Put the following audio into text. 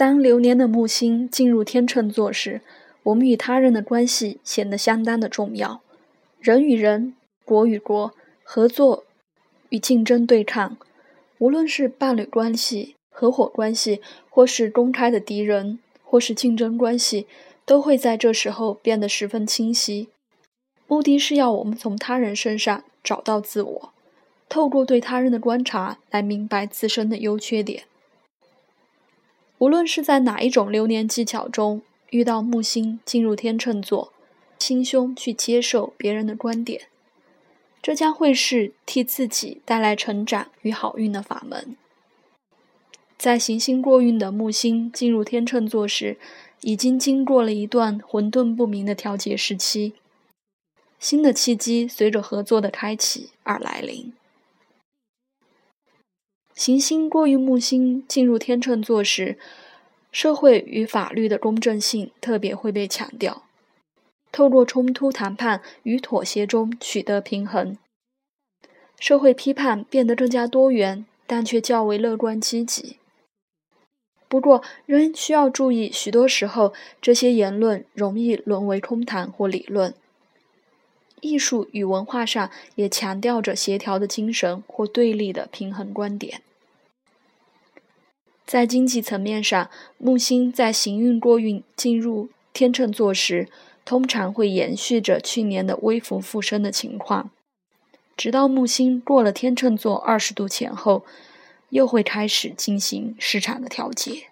当流年的木星进入天秤座时，我们与他人的关系显得相当的重要。人与人、国与国合作与竞争对抗，无论是伴侣关系、合伙关系，或是公开的敌人，或是竞争关系，都会在这时候变得十分清晰。目的是要我们从他人身上找到自我，透过对他人的观察来明白自身的优缺点。无论是在哪一种流年技巧中遇到木星进入天秤座，心胸去接受别人的观点，这将会是替自己带来成长与好运的法门。在行星过运的木星进入天秤座时，已经经过了一段混沌不明的调节时期，新的契机随着合作的开启而来临。行星过于木星进入天秤座时，社会与法律的公正性特别会被强调。透过冲突谈判与妥协中取得平衡，社会批判变得更加多元，但却较为乐观积极。不过，仍需要注意，许多时候这些言论容易沦为空谈或理论。艺术与文化上也强调着协调的精神或对立的平衡观点。在经济层面上，木星在行运过运进入天秤座时，通常会延续着去年的微幅复升的情况，直到木星过了天秤座二十度前后，又会开始进行市场的调节。